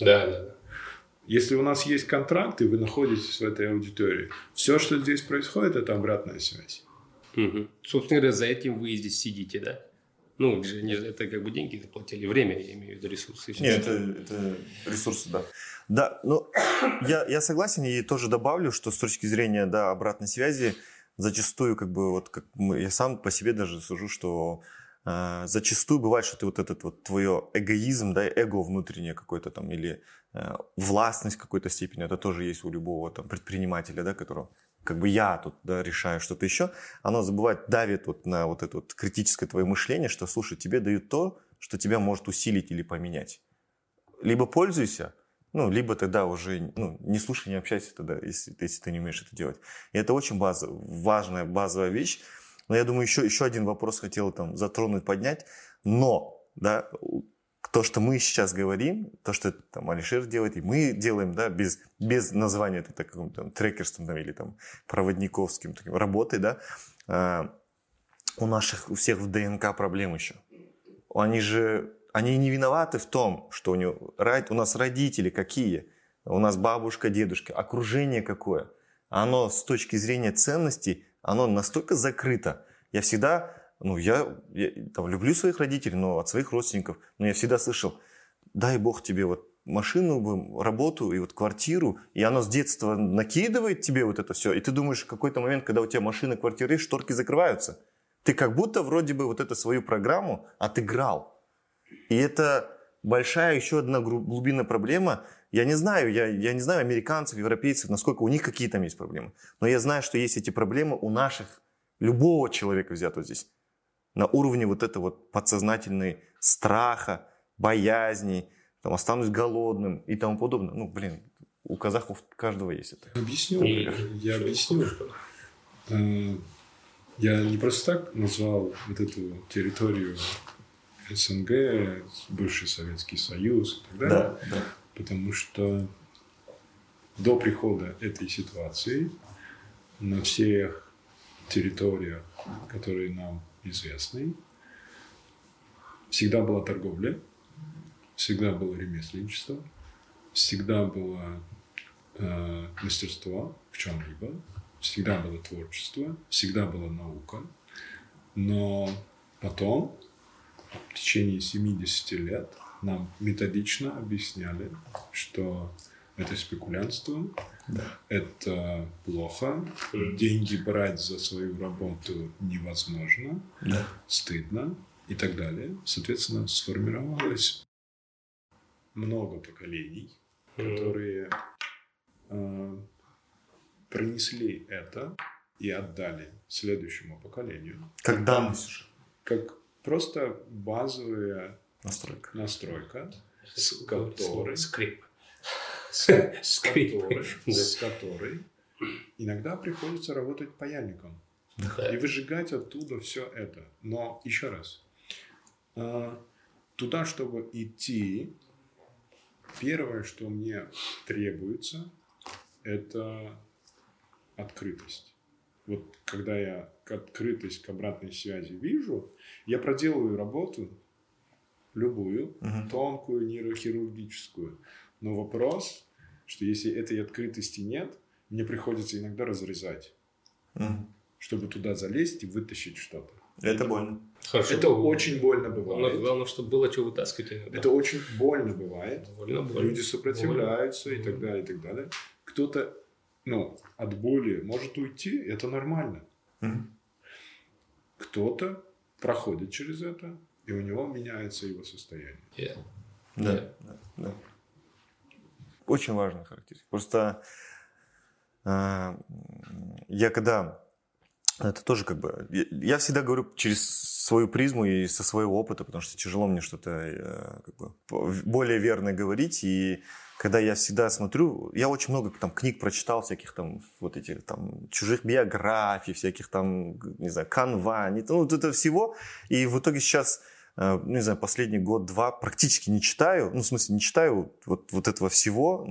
Да, да, да. Если у нас есть контракт, и вы находитесь в этой аудитории, все, что здесь происходит, это обратная связь. Мгм. Собственно говоря, за этим вы и здесь сидите, да? Ну, это как бы деньги заплатили, время, я имею в виду ресурсы. Нет, это, это ресурсы, да. Да, ну, я, я согласен и тоже добавлю, что с точки зрения, да, обратной связи, зачастую, как бы, вот, как мы, я сам по себе даже сужу, что э, зачастую бывает, что ты вот этот вот твое эгоизм, да, эго внутреннее какое-то там, или властность в какой-то степени, это тоже есть у любого там предпринимателя, да, которого как бы я тут да, решаю что-то еще, оно забывает, давит вот на вот это вот критическое твое мышление, что, слушай, тебе дают то, что тебя может усилить или поменять. Либо пользуйся, ну, либо тогда уже ну, не слушай, не общайся тогда, если, если ты не умеешь это делать. И это очень база, важная базовая вещь. Но я думаю, еще, еще один вопрос хотел там затронуть, поднять. Но, да, то, что мы сейчас говорим, то, что там Алишер делает, и мы делаем, да, без, без названия это таким там, трекерством там, или там проводниковским таким работой, да, э, у наших, у всех в ДНК проблем еще. Они же они не виноваты в том, что у, него, у нас родители какие, у нас бабушка, дедушка, окружение какое. Оно с точки зрения ценностей, оно настолько закрыто. Я всегда, ну, я, я там, люблю своих родителей, но от своих родственников, но я всегда слышал, дай Бог тебе вот машину, работу и вот квартиру, и оно с детства накидывает тебе вот это все, и ты думаешь, в какой-то момент, когда у тебя машина, квартира есть, шторки закрываются. Ты как будто вроде бы вот эту свою программу отыграл. И это большая еще одна глубинная проблема. Я не знаю, я, я не знаю американцев, европейцев, насколько у них какие там есть проблемы. Но я знаю, что есть эти проблемы у наших, любого человека взятого здесь. На уровне вот этого вот подсознательной страха, боязни, там, останусь голодным и тому подобное. Ну, блин, у казахов каждого есть это. Объясню. И... Я объясню. Э, я не просто так назвал вот эту территорию СНГ, бывший Советский Союз и так далее. Да, да. Потому что до прихода этой ситуации на всех территориях, которые нам известны, всегда была торговля, всегда было ремесленничество, всегда было э, мастерство в чем-либо, всегда было творчество, всегда была наука. Но потом в течение 70 лет нам методично объясняли, что это спекулянство, да. это плохо, деньги брать за свою работу невозможно, да. стыдно и так далее. Соответственно, сформировалось много поколений, которые э, принесли это и отдали следующему поколению. Как данность уже. Как Просто базовая настройка, настройка с которой... Скрип. С, с, которой, иногда приходится работать паяльником. И выжигать оттуда все это. Но еще раз, а, туда, чтобы идти, первое, что мне требуется, это открытость. Вот когда я открытость к обратной связи вижу, я проделываю работу, любую, угу. тонкую, нейрохирургическую. Но вопрос, что если этой открытости нет, мне приходится иногда разрезать, угу. чтобы туда залезть и вытащить что-то. Это больно. Хорошо. Это очень больно бывает. Главное, главное, чтобы было что вытаскивать. Это, это очень больно бывает. Больно, больно. Люди сопротивляются больно. и так далее, и так далее. Кто-то, ну, от боли может уйти, это нормально. Угу. Кто-то проходит через это, и у него меняется его состояние. Yeah. Да, yeah. да, да. Очень важная характеристика. Просто э, я когда это тоже как бы... Я всегда говорю через свою призму и со своего опыта, потому что тяжело мне что-то э, как бы, более верно говорить. И когда я всегда смотрю, я очень много там книг прочитал, всяких там вот этих там чужих биографий, всяких там, не знаю, канва, ну, вот это всего. И в итоге сейчас, не знаю, последний год-два практически не читаю, ну, в смысле, не читаю вот, вот этого всего,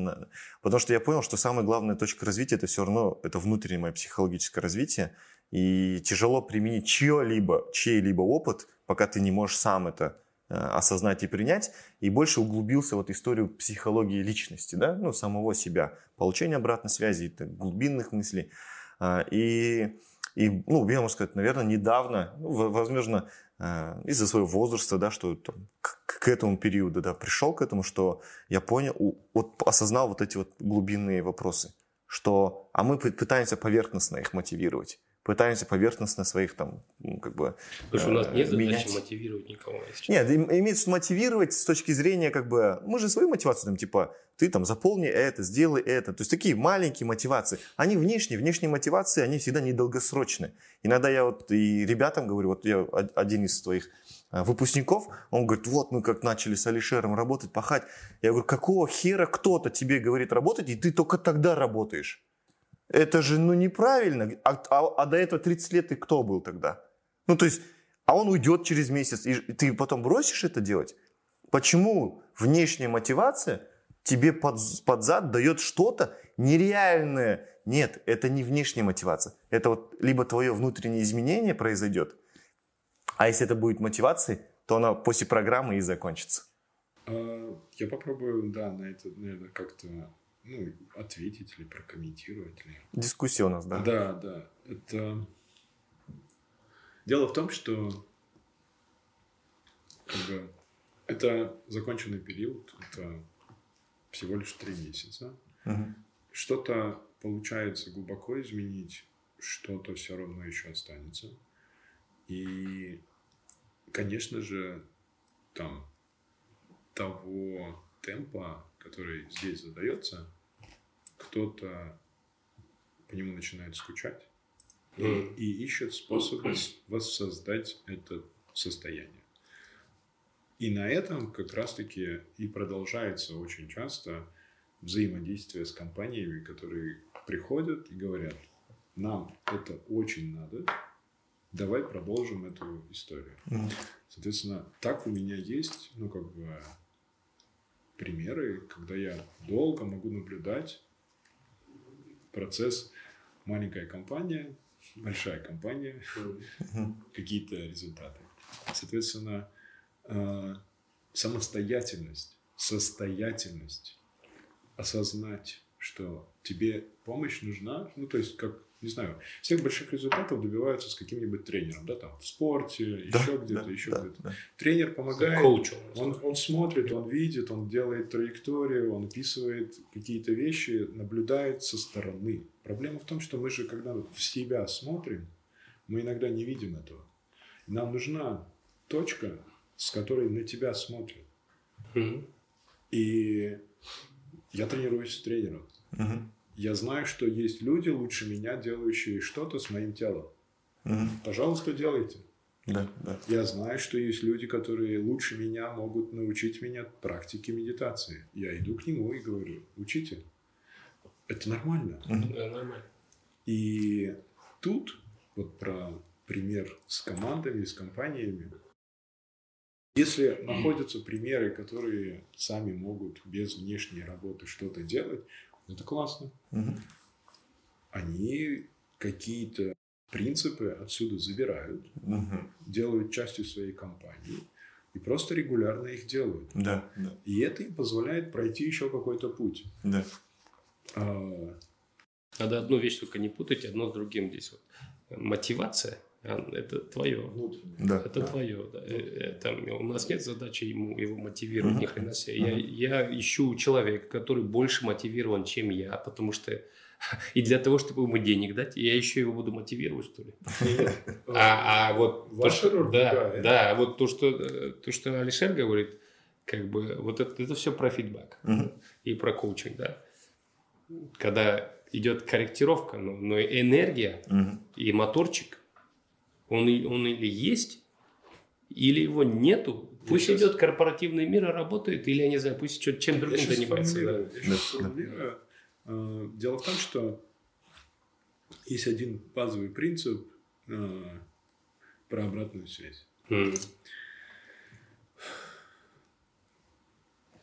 потому что я понял, что самая главная точка развития это все равно, это внутреннее мое психологическое развитие. И тяжело применить чье-либо, чей-либо опыт, пока ты не можешь сам это Э, осознать и принять, и больше углубился вот в историю психологии личности, да, ну, самого себя, получение обратной связи, так, глубинных мыслей. А, и, и, ну, я могу сказать, наверное, недавно, ну, возможно, э, из-за своего возраста, да, что там, к, к этому периоду, да, пришел к этому, что я понял, вот осознал вот эти вот глубинные вопросы, что, а мы пытаемся поверхностно их мотивировать. Пытаемся поверхностно своих там, ну, как бы... Потому что у нас э, нет задачи менять. мотивировать никого. Нет, им- имеется мотивировать с точки зрения, как бы, мы же свою мотивацию, там, типа, ты там заполни это, сделай это. То есть такие маленькие мотивации. Они внешние, внешние мотивации, они всегда недолгосрочны. Иногда я вот и ребятам говорю, вот я од- один из твоих а, выпускников, он говорит, вот мы как начали с Алишером работать, пахать. Я говорю, какого хера кто-то тебе говорит работать, и ты только тогда работаешь? Это же, ну, неправильно. А, а- а до этого 30 лет ты кто был тогда? Ну, то есть, а он уйдет через месяц, и ты потом бросишь это делать? Почему внешняя мотивация тебе под, под зад дает что-то нереальное? Нет, это не внешняя мотивация. Это вот либо твое внутреннее изменение произойдет, а если это будет мотивацией, то она после программы и закончится. А, Я попробую, да, на это, наверное, как-то ну, ответить или прокомментировать. Или... Дискуссия у нас, да? Да, да. Это... Дело в том, что как бы, это законченный период, это всего лишь три месяца. Мгм. Что-то получается глубоко изменить, что-то все равно еще останется. И, конечно же, там того темпа, который здесь задается, кто-то по нему начинает скучать и, и ищет способы воссоздать это состояние. И на этом как раз-таки и продолжается очень часто взаимодействие с компаниями, которые приходят и говорят, нам это очень надо, давай продолжим эту историю. Соответственно, так у меня есть, ну, как бы, примеры, когда я долго могу наблюдать процесс маленькая компания, большая компания, какие-то результаты. Соответственно, э, самостоятельность, состоятельность, осознать, что тебе помощь нужна, ну, то есть, как, не знаю, всех больших результатов добиваются с каким-нибудь тренером, да, там, в спорте, Да, еще где-то, да, еще да, где-то. да. Тренер помогает, Коучем. он, он смотрит, он видит, он делает траекторию, он описывает какие-то вещи, наблюдает со стороны. Проблема в том, что мы же, когда в себя смотрим, мы иногда не видим этого. Нам нужна точка, с которой на тебя смотрят. Мгм. И я тренируюсь с тренером. Мгм. Я знаю, что есть люди лучше меня, делающие что-то с моим телом. Мгм. Пожалуйста, делайте. Да, да. Я знаю, что есть люди, которые лучше меня могут научить меня практике медитации. Я иду к нему и говорю, учите. Это нормально. Да, нормально. И тут, вот про пример с командами, с компаниями, если находятся примеры, которые сами могут без внешней работы что-то делать, это классно. Мгм. Они какие-то принципы отсюда забирают, Мгм. делают частью своей компании и просто регулярно их делают. Да, да, И это им позволяет пройти еще какой-то путь. да. А, Надо одну вещь только не путать, одно с другим здесь. Вот. Мотивация это твое. Да. Это твое. Да. Э, э, Там, у нас нет задачи ему его мотивировать, Мгм. ни хрена себе. Я, я ищу человека, который больше мотивирован, чем я, потому что и для того, чтобы ему денег дать, я еще его буду мотивировать, что ли. А, а вот то, Ваша роль да, да, вот то, что э, то, что Алишер говорит, как бы вот это, это все про фидбэк и про коучинг, да. Когда идет корректировка, но, но энергия и моторчик, он, он или есть, или его нету. Пусть сейчас- идет корпоративный мир и работает, или, я не знаю, пусть чё- чем Я другим щас занимается. да. я сформулирую. А, Дело в том, что есть один базовый принцип а, про обратную связь. М.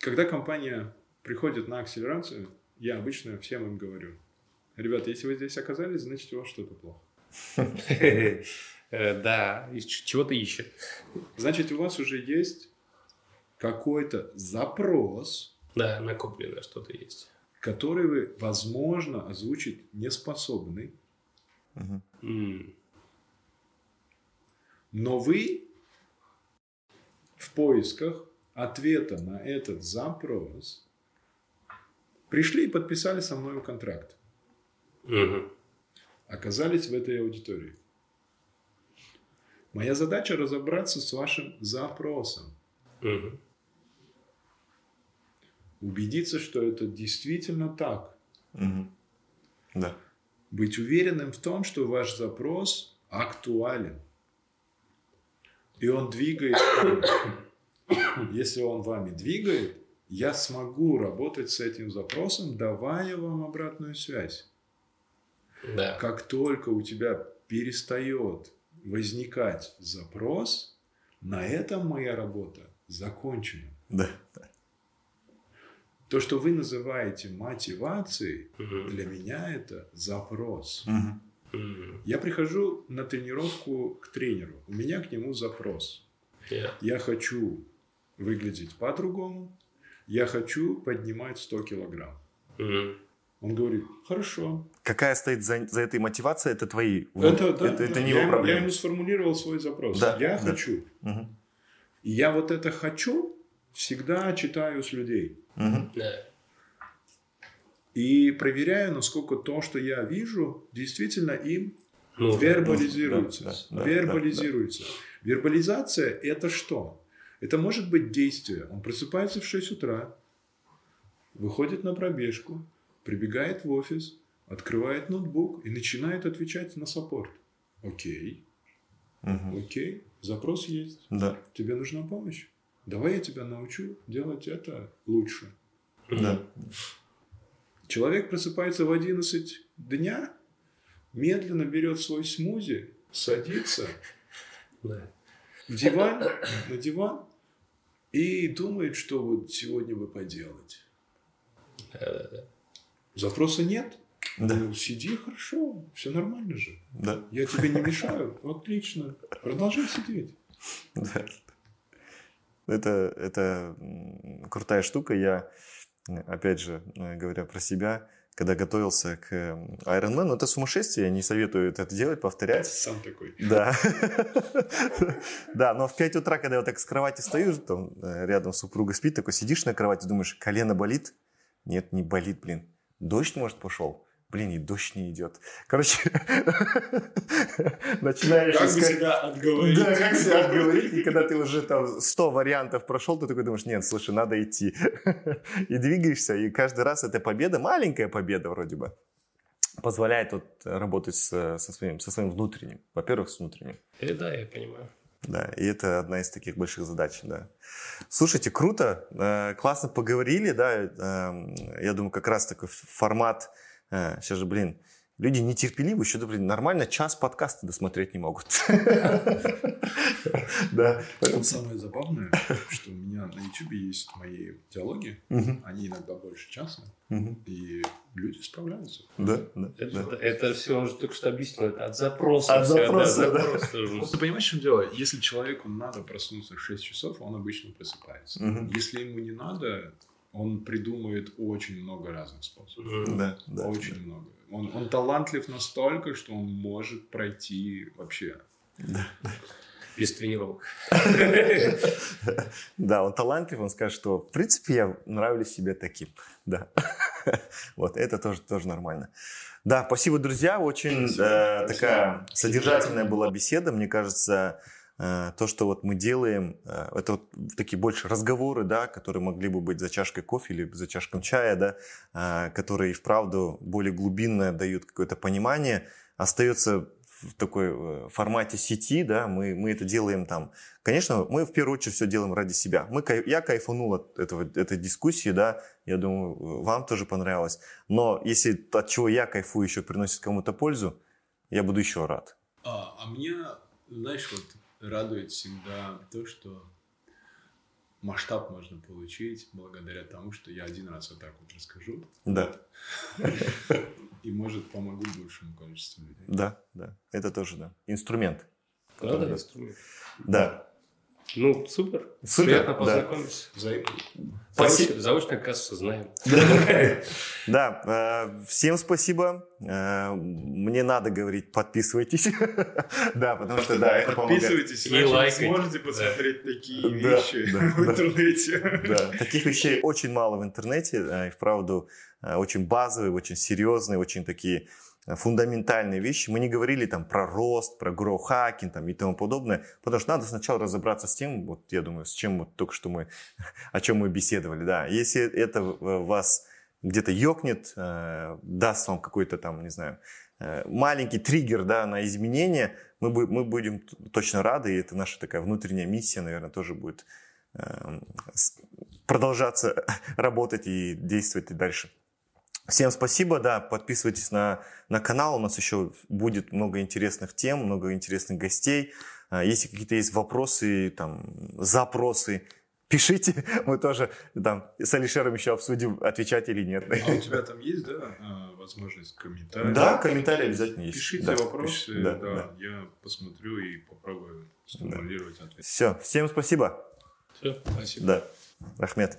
Когда компания приходит на акселерацию, я обычно всем им говорю, ребята, если вы здесь оказались, значит у вас что-то плохо. Э, Да, чего-то ищет. Значит, у вас уже есть какой-то запрос, Да, накопленное что-то есть. который вы, возможно, озвучить не способны. М. но вы в поисках ответа на этот запрос пришли и подписали со мной контракт. Мгм. оказались в этой аудитории. Моя задача разобраться с вашим запросом. Мгм. Убедиться, что это действительно так. Мгм. Да. Быть уверенным в том, что ваш запрос актуален. И он двигает. Если он вами двигает, я смогу работать с этим запросом, давая вам обратную связь. Да. Как только у тебя перестает возникать запрос, на этом моя работа закончена. Да. То, что вы называете мотивацией, Мгм. для меня это запрос. Мгм. Я прихожу на тренировку к тренеру. У меня к нему запрос. Я- Я хочу выглядеть по-другому. Я хочу поднимать 100 килограмм. Мгм. Он говорит, хорошо. Какая стоит за, за этой мотивацией, это твои. Это, да, это, это да. не я, его ему, я проблема. ему сформулировал свой запрос. Да, я да. хочу. Мгм. И я вот это хочу всегда читаю с людей. Мгм. Да. И проверяю, насколько то, что я вижу, действительно им Ну, вербализируется. да, да, да, вербализируется. Вербализация – это что? Это может быть действие. Он просыпается в 6 утра, выходит на пробежку, прибегает в офис, открывает ноутбук и начинает отвечать на саппорт. Окей, Мгм. окей, запрос есть. Да. Тебе нужна помощь? Давай я тебя научу делать это лучше. Да. Человек просыпается в 11 дня, медленно берет свой смузи, садится Да. в диван, на диван и думает, что вот сегодня бы поделать. Да-да-да. Запроса нет? Да. Ну, сиди хорошо, все нормально же. Да. Я тебе не мешаю. Отлично. Продолжай сидеть. Да. Это, это крутая штука. Я, опять же, говоря про себя, когда готовился к э, Ironman, ну, это сумасшествие, я не советую это делать, повторять. Сам такой. Да. Да, но в 5 утра, когда я так с кровати стою, там э, рядом супруга спит, такой сидишь на кровати, думаешь, колено болит? Нет, не болит, блин. Дождь, может, пошел? Блин, и дождь не идет. Короче, начинаешь Как искать- себя отговорить? да, как себя отговорить, и когда ты уже там 100 вариантов прошел, ты такой думаешь, нет, слушай, надо идти. И двигаешься, и каждый раз эта победа, маленькая победа вроде бы, позволяет вот работать с- со, своим, со своим внутренним. Во-первых, с внутренним. Э, Да, я понимаю. Да, и это одна из таких больших задач, да. Слушайте, круто, э, классно поговорили, да, э, я думаю, как раз такой формат, э, сейчас же, блин, люди нетерпеливы, еще, блин, нормально час подкаста досмотреть не могут. Да, поэтому- Самое забавное, что у меня на YouTube есть мои диалоги. Они иногда больше часа. И люди справляются. Да, да, Это, да. это все, он же только что объяснил, это от запроса. От запроса, да. Вот ты понимаешь, в чем дело? Если человеку надо проснуться в 6 часов, он обычно просыпается. Если ему не надо, он придумает очень много разных способов. Да, да. очень много. Он, он талантлив настолько, что он может пройти вообще. без тренировок. Да, он талантлив, он скажет, что в принципе я нравлюсь себе таким. Да. Вот, это тоже, тоже нормально. Да, спасибо, друзья. Очень э, такая содержательная была беседа. Мне кажется, то, что вот мы делаем, э, это вот такие больше разговоры, да, которые могли бы быть за чашкой кофе или за чашкой чая, да, э, которые вправду более глубинно дают какое-то понимание. Остается в такой э, формате сети, да, мы, мы это делаем там. Конечно, мы в первую очередь все делаем ради себя. Мы, я кайфанул от этого, этой дискуссии, да, я думаю, э, вам тоже понравилось. Но если от чего я кайфую еще приносит кому-то пользу, я буду еще рад. А, а меня, знаешь, вот радует всегда то, что масштаб можно получить благодаря тому, что я один раз вот так вот расскажу. Да, И, может, помогу большему количеству людей. да, да, это тоже, да. Инструмент. Да, да, инструмент. Да. Ну, супер. Супер, Приятно да. познакомиться. Взаимно. Спасибо. Заочно, заочно оказывается, знаем. Да, всем спасибо. Э, Мне надо говорить, подписывайтесь. Да, потому что, да, это. Подписывайтесь, И лайкайте. сможете посмотреть такие Да, вещи да, в да. интернете. Да, таких вещей очень мало в интернете, э, и вправду э, очень базовые, очень серьезные, очень такие фундаментальные вещи. Мы не говорили там про рост, про гроу-хакинг там, и тому подобное, потому что надо сначала разобраться с тем, вот я думаю, с чем вот только что мы, о чем мы беседовали. Да. Если это вас где-то ёкнет, э, даст вам какой-то там, не знаю, э, маленький триггер да, на изменения, мы, мы будем точно рады, и это наша такая внутренняя миссия, наверное, тоже будет э, продолжаться работать и действовать и дальше. Всем спасибо, да, подписывайтесь на, на канал, у нас еще будет много интересных тем, много интересных гостей. А, если какие-то есть вопросы, там, запросы, пишите, мы тоже там с Алишером еще обсудим, отвечать или нет. А у тебя там есть, да, а, возможность комментариев? Да, комментарии обязательно есть. Пишите да, вопросы, пишите, да, да, да, я посмотрю и попробую сформулировать да. ответ. Все, всем спасибо. Все, спасибо. Да, Ахмед.